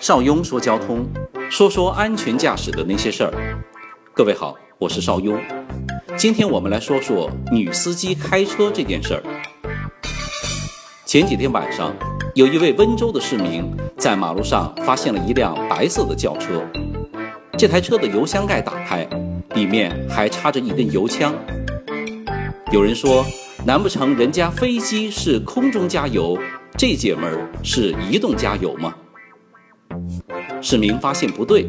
邵雍说交通，说说安全驾驶的那些事儿。各位好，我是邵雍。今天我们来说说女司机开车这件事儿。前几天晚上，有一位温州的市民在马路上发现了一辆白色的轿车，这台车的油箱盖打开，里面还插着一根油枪。有人说，难不成人家飞机是空中加油，这姐们儿是移动加油吗？市民发现不对，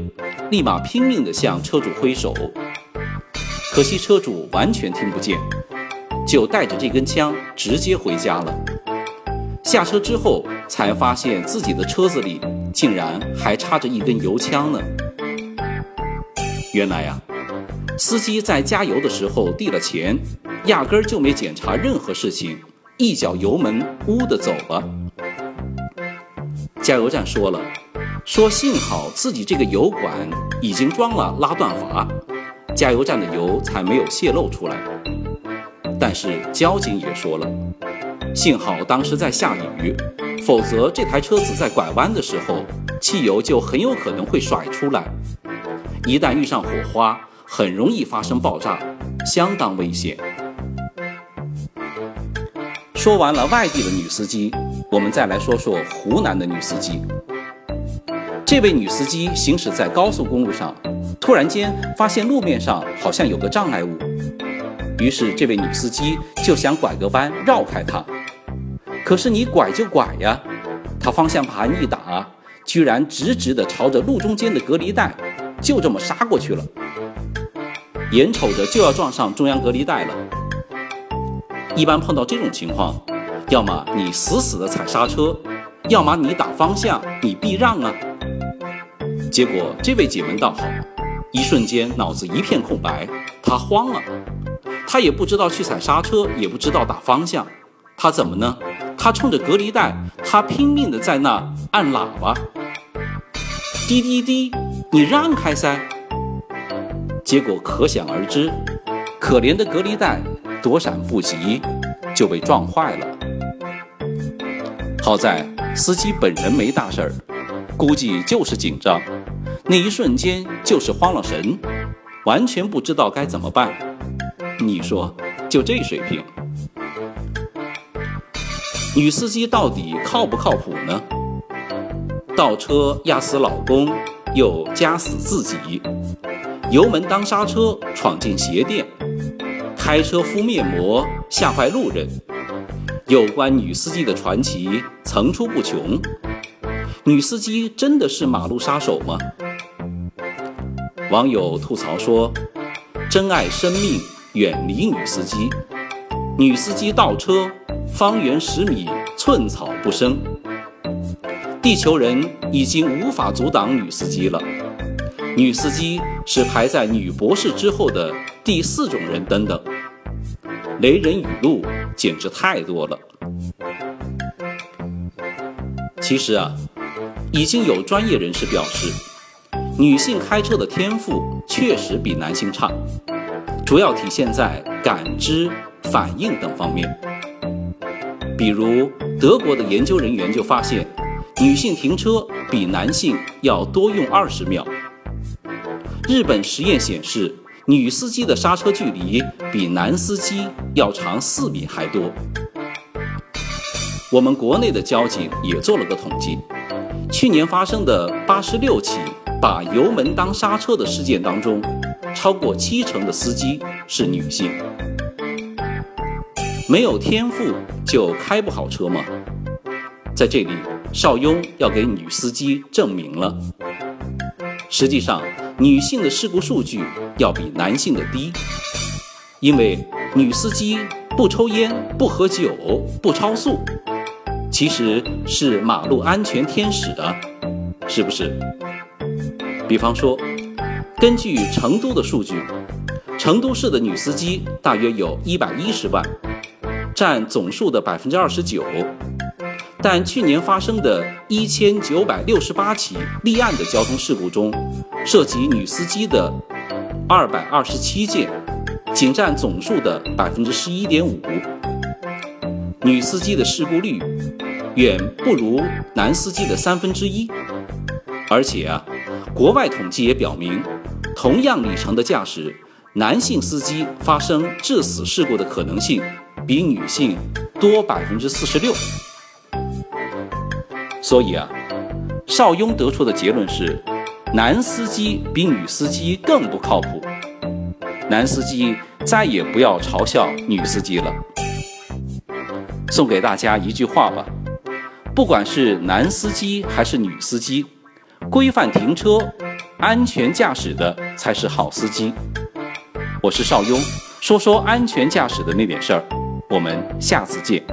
立马拼命地向车主挥手，可惜车主完全听不见，就带着这根枪直接回家了。下车之后才发现自己的车子里竟然还插着一根油枪呢。原来呀，司机在加油的时候递了钱，压根儿就没检查任何事情，一脚油门呜的走了。加油站说了。说幸好自己这个油管已经装了拉断阀，加油站的油才没有泄漏出来。但是交警也说了，幸好当时在下雨，否则这台车子在拐弯的时候，汽油就很有可能会甩出来，一旦遇上火花，很容易发生爆炸，相当危险。说完了外地的女司机，我们再来说说湖南的女司机。这位女司机行驶在高速公路上，突然间发现路面上好像有个障碍物，于是这位女司机就想拐个弯绕开它。可是你拐就拐呀，她方向盘一打，居然直直的朝着路中间的隔离带，就这么杀过去了。眼瞅着就要撞上中央隔离带了，一般碰到这种情况，要么你死死的踩刹车，要么你打方向，你避让啊。结果这位姐们倒好，一瞬间脑子一片空白，她慌了，她也不知道去踩刹车，也不知道打方向，她怎么呢？她冲着隔离带，她拼命的在那按喇叭，滴滴滴，你让开噻！结果可想而知，可怜的隔离带躲闪不及，就被撞坏了。好在司机本人没大事儿，估计就是紧张。那一瞬间就是慌了神，完全不知道该怎么办。你说，就这水平，女司机到底靠不靠谱呢？倒车压死老公，又夹死自己；油门当刹车，闯进鞋店；开车敷面膜，吓坏路人。有关女司机的传奇层出不穷。女司机真的是马路杀手吗？网友吐槽说：“珍爱生命，远离女司机。女司机倒车，方圆十米寸草不生。地球人已经无法阻挡女司机了。女司机是排在女博士之后的第四种人。等等，雷人语录简直太多了。其实啊，已经有专业人士表示。”女性开车的天赋确实比男性差，主要体现在感知、反应等方面。比如，德国的研究人员就发现，女性停车比男性要多用二十秒。日本实验显示，女司机的刹车距离比男司机要长四米还多。我们国内的交警也做了个统计，去年发生的八十六起。把油门当刹车的事件当中，超过七成的司机是女性。没有天赋就开不好车吗？在这里，邵雍要给女司机证明了。实际上，女性的事故数据要比男性的低，因为女司机不抽烟、不喝酒、不超速，其实是马路安全天使的，是不是？比方说，根据成都的数据，成都市的女司机大约有一百一十万，占总数的百分之二十九。但去年发生的一千九百六十八起立案的交通事故中，涉及女司机的二百二十七件，仅占总数的百分之十一点五。女司机的事故率远不如男司机的三分之一。而且啊，国外统计也表明，同样里程的驾驶，男性司机发生致死事故的可能性比女性多百分之四十六。所以啊，邵雍得出的结论是，男司机比女司机更不靠谱。男司机再也不要嘲笑女司机了。送给大家一句话吧：不管是男司机还是女司机，规范停车、安全驾驶的才是好司机。我是邵雍，说说安全驾驶的那点事儿。我们下次见。